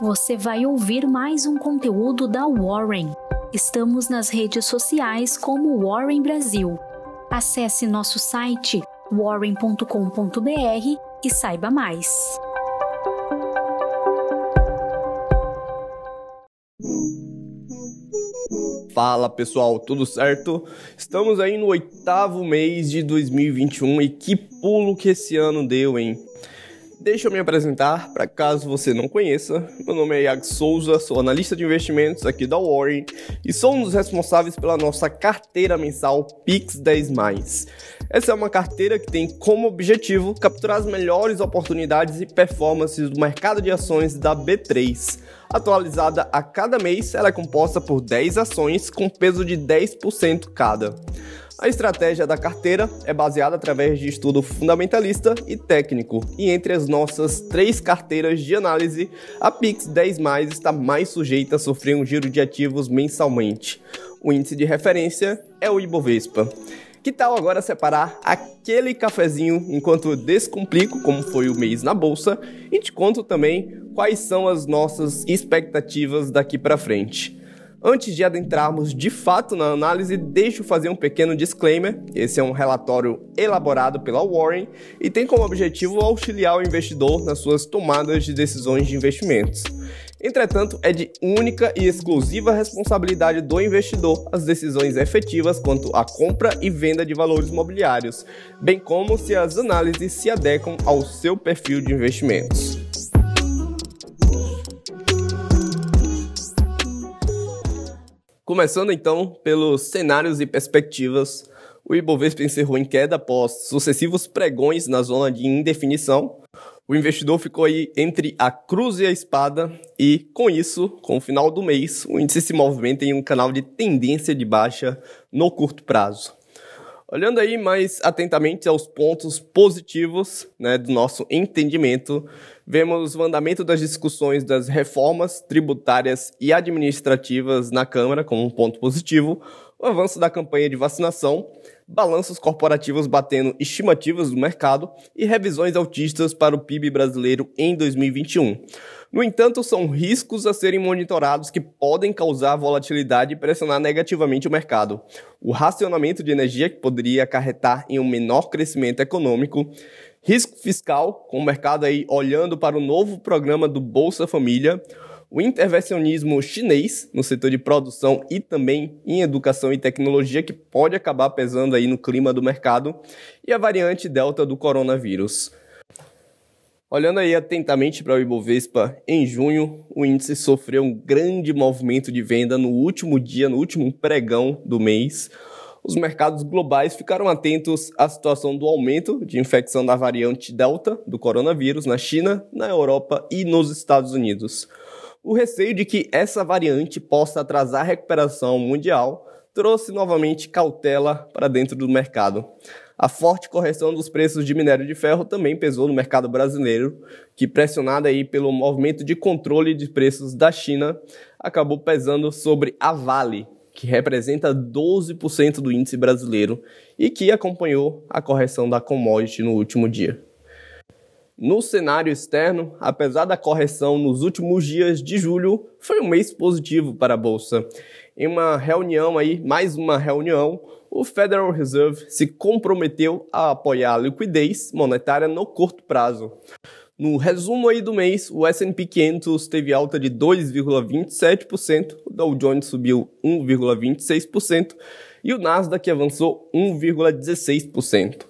você vai ouvir mais um conteúdo da Warren. Estamos nas redes sociais como Warren Brasil. Acesse nosso site warren.com.br e saiba mais. Fala pessoal, tudo certo? Estamos aí no oitavo mês de 2021 e que pulo que esse ano deu, hein? Deixa eu me apresentar, para caso você não conheça. Meu nome é Iago Souza, sou analista de investimentos aqui da Warren e sou um dos responsáveis pela nossa carteira mensal Pix 10. Essa é uma carteira que tem como objetivo capturar as melhores oportunidades e performances do mercado de ações da B3. Atualizada a cada mês, ela é composta por 10 ações com peso de 10% cada. A estratégia da carteira é baseada através de estudo fundamentalista e técnico, e entre as nossas três carteiras de análise, a Pix 10 está mais sujeita a sofrer um giro de ativos mensalmente. O índice de referência é o Ibovespa. Que tal agora separar aquele cafezinho enquanto eu descomplico como foi o mês na bolsa e te conto também quais são as nossas expectativas daqui para frente. Antes de adentrarmos de fato na análise, deixo fazer um pequeno disclaimer. Esse é um relatório elaborado pela Warren e tem como objetivo auxiliar o investidor nas suas tomadas de decisões de investimentos. Entretanto, é de única e exclusiva responsabilidade do investidor as decisões efetivas quanto à compra e venda de valores imobiliários, bem como se as análises se adequam ao seu perfil de investimentos. Começando então pelos cenários e perspectivas, o Ibovespa encerrou em queda após sucessivos pregões na zona de indefinição. O investidor ficou aí entre a cruz e a espada e, com isso, com o final do mês, o índice se movimenta em um canal de tendência de baixa no curto prazo. Olhando aí mais atentamente aos pontos positivos né, do nosso entendimento, Vemos o andamento das discussões das reformas tributárias e administrativas na Câmara como um ponto positivo, o avanço da campanha de vacinação, balanços corporativos batendo estimativas do mercado e revisões altistas para o PIB brasileiro em 2021. No entanto, são riscos a serem monitorados que podem causar volatilidade e pressionar negativamente o mercado. O racionamento de energia, que poderia acarretar em um menor crescimento econômico, risco fiscal, com o mercado aí olhando para o novo programa do Bolsa Família, o intervencionismo chinês no setor de produção e também em educação e tecnologia que pode acabar pesando aí no clima do mercado e a variante delta do coronavírus. Olhando aí atentamente para o Ibovespa, em junho o índice sofreu um grande movimento de venda no último dia, no último pregão do mês, os mercados globais ficaram atentos à situação do aumento de infecção da variante Delta do coronavírus na China, na Europa e nos Estados Unidos. O receio de que essa variante possa atrasar a recuperação mundial trouxe novamente cautela para dentro do mercado. A forte correção dos preços de minério de ferro também pesou no mercado brasileiro, que pressionada aí pelo movimento de controle de preços da China, acabou pesando sobre a Vale, que representa 12% do índice brasileiro e que acompanhou a correção da commodity no último dia. No cenário externo, apesar da correção nos últimos dias de julho, foi um mês positivo para a bolsa. Em uma reunião aí, mais uma reunião, o Federal Reserve se comprometeu a apoiar a liquidez monetária no curto prazo. No resumo aí do mês, o S&P 500 teve alta de 2,27%, o Dow Jones subiu 1,26% e o Nasdaq avançou 1,16%.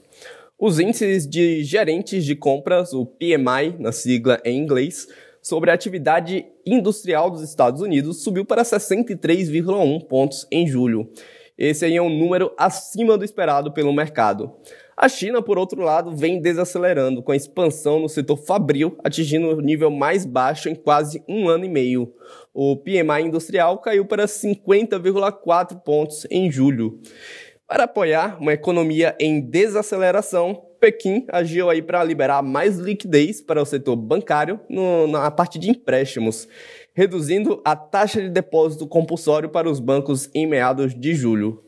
Os índices de gerentes de compras, o PMI, na sigla em inglês, sobre a atividade industrial dos Estados Unidos subiu para 63,1 pontos em julho. Esse aí é um número acima do esperado pelo mercado. A China, por outro lado, vem desacelerando, com a expansão no setor fabril atingindo o nível mais baixo em quase um ano e meio. O PMI industrial caiu para 50,4 pontos em julho. Para apoiar uma economia em desaceleração, Pequim agiu aí para liberar mais liquidez para o setor bancário no, na parte de empréstimos, reduzindo a taxa de depósito compulsório para os bancos em meados de julho.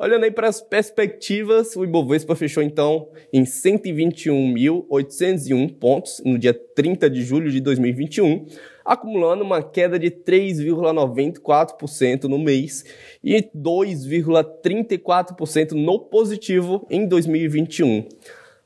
Olhando aí para as perspectivas, o Ibovespa fechou então em 121.801 pontos no dia 30 de julho de 2021, acumulando uma queda de 3,94% no mês e 2,34% no positivo em 2021.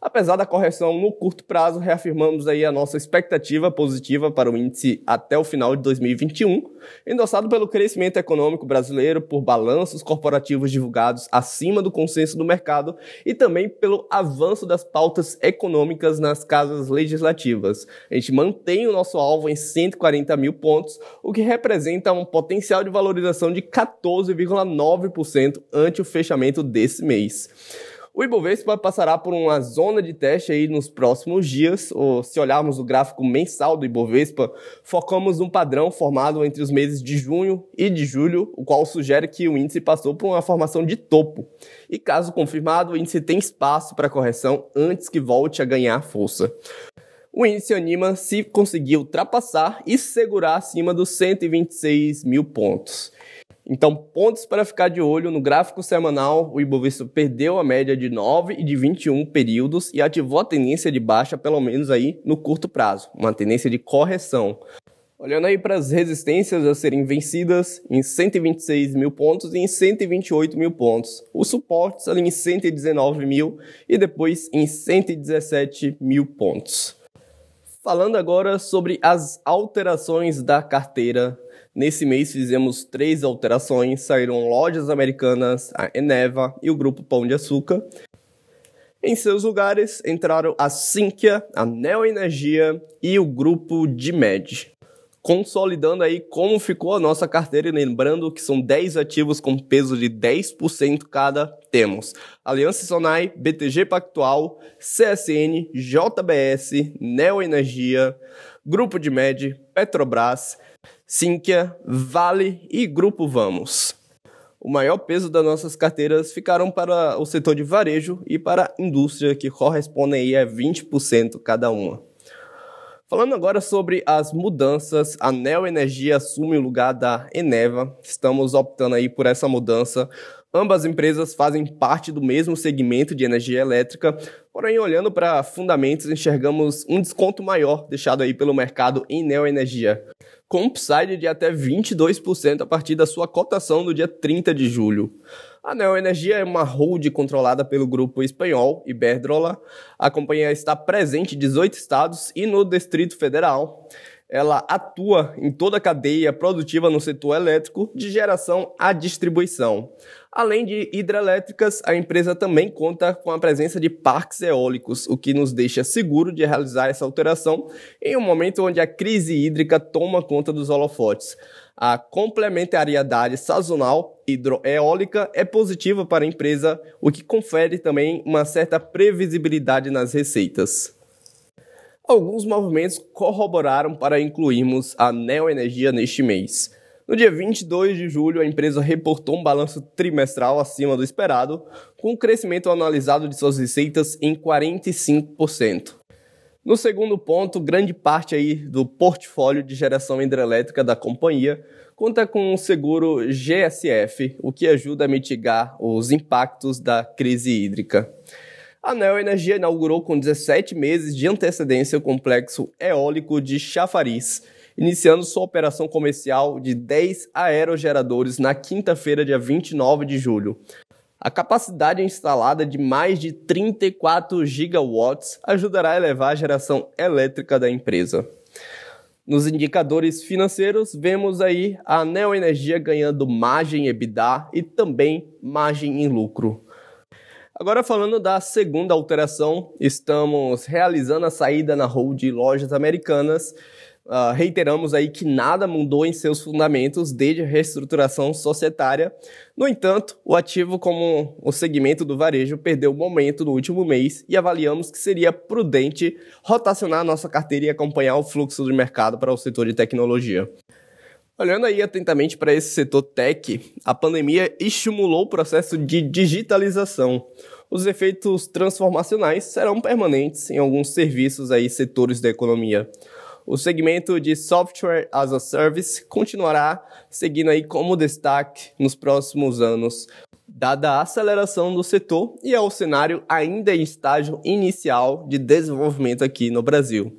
Apesar da correção no curto prazo, reafirmamos aí a nossa expectativa positiva para o índice até o final de 2021, endossado pelo crescimento econômico brasileiro, por balanços corporativos divulgados acima do consenso do mercado e também pelo avanço das pautas econômicas nas casas legislativas. A gente mantém o nosso alvo em 140 mil pontos, o que representa um potencial de valorização de 14,9% ante o fechamento desse mês. O Ibovespa passará por uma zona de teste aí nos próximos dias, ou se olharmos o gráfico mensal do Ibovespa, focamos um padrão formado entre os meses de junho e de julho, o qual sugere que o índice passou por uma formação de topo. E caso confirmado, o índice tem espaço para correção antes que volte a ganhar força. O índice anima se conseguir ultrapassar e segurar acima dos 126 mil pontos. Então, pontos para ficar de olho no gráfico semanal, o Ibovespa perdeu a média de 9 e de 21 períodos e ativou a tendência de baixa, pelo menos aí no curto prazo, uma tendência de correção. Olhando aí para as resistências a serem vencidas em 126 mil pontos e em 128 mil pontos. Os suportes ali em 119 mil e depois em 117 mil pontos. Falando agora sobre as alterações da carteira Nesse mês fizemos três alterações, saíram lojas americanas, a Eneva e o Grupo Pão de Açúcar. Em seus lugares entraram a Sinqia, a Neo Energia e o Grupo Dimed. Consolidando aí como ficou a nossa carteira e lembrando que são 10 ativos com peso de 10% cada, temos Aliança Sonai, BTG Pactual, CSN, JBS, Neo Energia, Grupo Dimed, Petrobras, Sinqia, Vale e Grupo Vamos. O maior peso das nossas carteiras ficaram para o setor de varejo e para a indústria, que correspondem a 20% cada uma. Falando agora sobre as mudanças, a Neo Energia assume o lugar da Eneva. Estamos optando aí por essa mudança. Ambas empresas fazem parte do mesmo segmento de energia elétrica, porém, olhando para fundamentos, enxergamos um desconto maior deixado aí pelo mercado em Neo Energia com upside de até 22% a partir da sua cotação no dia 30 de julho. A Neo Energia é uma hold controlada pelo grupo espanhol Iberdrola. A companhia está presente em 18 estados e no Distrito Federal. Ela atua em toda a cadeia produtiva no setor elétrico, de geração à distribuição. Além de hidrelétricas, a empresa também conta com a presença de parques eólicos, o que nos deixa seguro de realizar essa alteração em um momento onde a crise hídrica toma conta dos holofotes. A complementariedade sazonal hidroeólica é positiva para a empresa, o que confere também uma certa previsibilidade nas receitas. Alguns movimentos corroboraram para incluirmos a Neoenergia neste mês. No dia 22 de julho, a empresa reportou um balanço trimestral acima do esperado, com um crescimento anualizado de suas receitas em 45%. No segundo ponto, grande parte aí do portfólio de geração hidrelétrica da companhia conta com um seguro GSF, o que ajuda a mitigar os impactos da crise hídrica. A Neo Energia inaugurou com 17 meses de antecedência o complexo eólico de Chafariz, iniciando sua operação comercial de 10 aerogeradores na quinta-feira, dia 29 de julho. A capacidade instalada de mais de 34 gigawatts ajudará a elevar a geração elétrica da empresa. Nos indicadores financeiros, vemos aí a Neoenergia ganhando margem EBITDA e também margem em lucro. Agora falando da segunda alteração, estamos realizando a saída na hold de lojas americanas Uh, reiteramos aí que nada mudou em seus fundamentos desde a reestruturação societária. No entanto, o ativo como o segmento do varejo perdeu momento no último mês e avaliamos que seria prudente rotacionar nossa carteira e acompanhar o fluxo do mercado para o setor de tecnologia. Olhando aí atentamente para esse setor tech, a pandemia estimulou o processo de digitalização. Os efeitos transformacionais serão permanentes em alguns serviços aí setores da economia o segmento de Software as a Service continuará seguindo aí como destaque nos próximos anos. dada a aceleração do setor e é o cenário ainda em estágio inicial de desenvolvimento aqui no Brasil.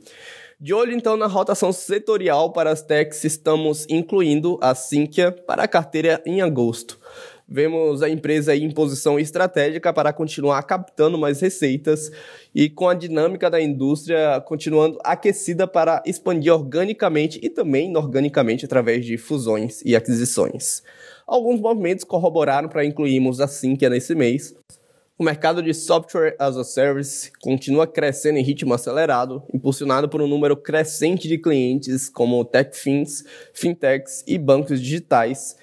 De olho então na rotação setorial para as techs, estamos incluindo a Sinqia para a carteira em agosto. Vemos a empresa em posição estratégica para continuar captando mais receitas e com a dinâmica da indústria continuando aquecida para expandir organicamente e também inorganicamente através de fusões e aquisições. Alguns movimentos corroboraram para incluirmos a Sinqia nesse mês. O mercado de software as a service continua crescendo em ritmo acelerado, impulsionado por um número crescente de clientes como techfins, fintechs e bancos digitais,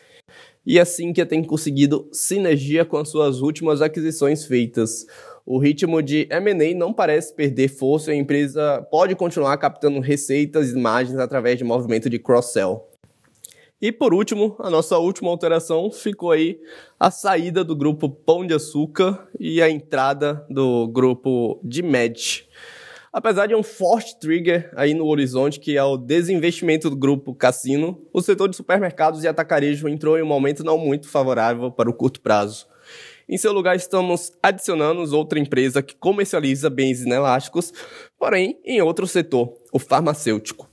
e assim que tem conseguido sinergia com as suas últimas aquisições feitas. O ritmo de M&A não parece perder força e a empresa pode continuar captando receitas e margens através de movimento de cross-sell. E por último, a nossa última alteração ficou aí a saída do grupo Pão de Açúcar e a entrada do grupo de Med. Apesar de um forte trigger aí no horizonte, que é o desinvestimento do grupo Cassino, o setor de supermercados e atacarejo entrou em um momento não muito favorável para o curto prazo. Em seu lugar, estamos adicionando outra empresa que comercializa bens inelásticos, porém em outro setor, o farmacêutico.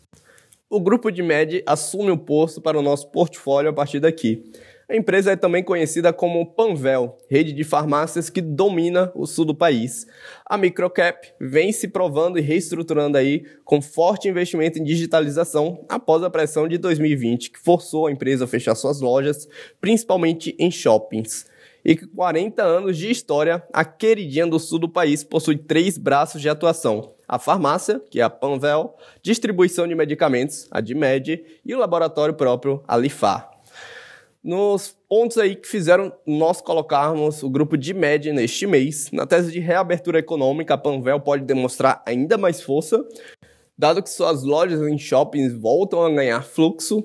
O grupo de MED assume o posto para o nosso portfólio a partir daqui. A empresa é também conhecida como Panvel, rede de farmácias que domina o sul do país. A Microcap vem se provando e reestruturando aí com forte investimento em digitalização após a pressão de 2020, que forçou a empresa a fechar suas lojas, principalmente em shoppings. E com 40 anos de história, a queridinha do sul do país possui três braços de atuação a farmácia, que é a Panvel, distribuição de medicamentos, a DIMED, e o laboratório próprio, a Lifar. Nos pontos aí que fizeram nós colocarmos o grupo de média neste mês, na tese de reabertura econômica, a Panvel pode demonstrar ainda mais força, dado que suas lojas em shoppings voltam a ganhar fluxo.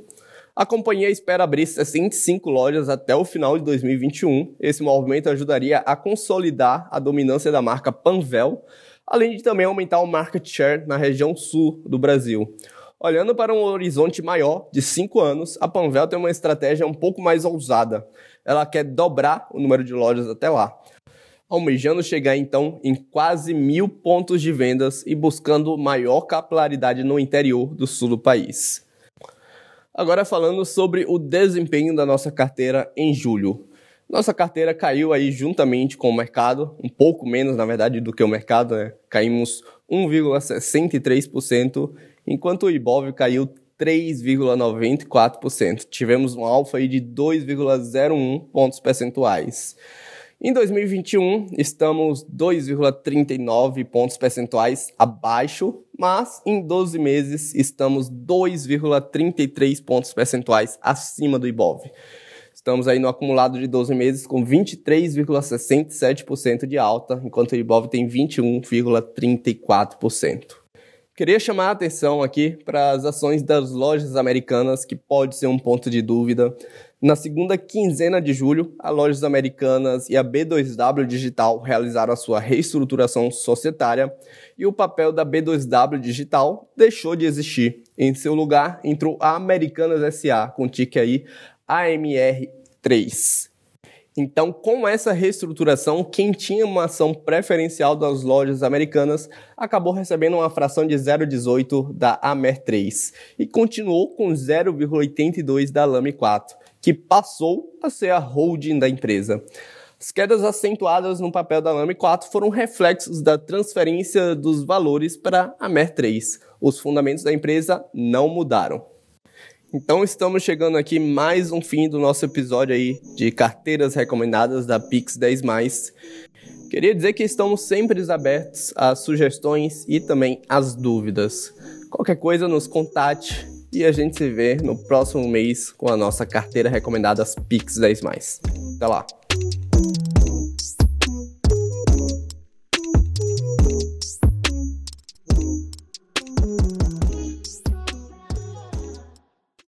A companhia espera abrir 65 lojas até o final de 2021. Esse movimento ajudaria a consolidar a dominância da marca Panvel, além de também aumentar o market share na região sul do Brasil. Olhando para um horizonte maior, de 5 anos, a Panvel tem uma estratégia um pouco mais ousada. Ela quer dobrar o número de lojas até lá, almejando chegar então em quase mil pontos de vendas e buscando maior capilaridade no interior do sul do país. Agora falando sobre o desempenho da nossa carteira em julho. Nossa carteira caiu aí juntamente com o mercado, um pouco menos, na verdade, do que o mercado, né? Caímos 1,63%, enquanto o Ibov caiu 3,94%. Tivemos um alfa aí de 2,01 pontos percentuais. Em 2021, estamos 2,39 pontos percentuais abaixo, mas em 12 meses estamos 2,33 pontos percentuais acima do Ibov. Estamos aí no acumulado de 12 meses com 23,67% de alta, enquanto o Ibov tem 21,34%. Queria chamar a atenção aqui para as ações das lojas americanas, que pode ser um ponto de dúvida. Na segunda quinzena de julho, as lojas americanas e a B2W Digital realizaram a sua reestruturação societária e o papel da B2W Digital deixou de existir. Em seu lugar, entrou a Americanas SA, com tique aí AMR3. Então, com essa reestruturação, quem tinha uma ação preferencial das lojas americanas acabou recebendo uma fração de 0,18 da AMER3 e continuou com 0,82 da LAME4, que passou a ser a holding da empresa. As quedas acentuadas no papel da LAME4 foram reflexos da transferência dos valores para a AMER3. Os fundamentos da empresa não mudaram. Então estamos chegando aqui mais um fim do nosso episódio aí de carteiras recomendadas da Pix 10 Queria dizer que estamos sempre abertos às sugestões e também às dúvidas. Qualquer coisa nos contate e a gente se vê no próximo mês com a nossa carteira recomendada Pix 10 Até lá.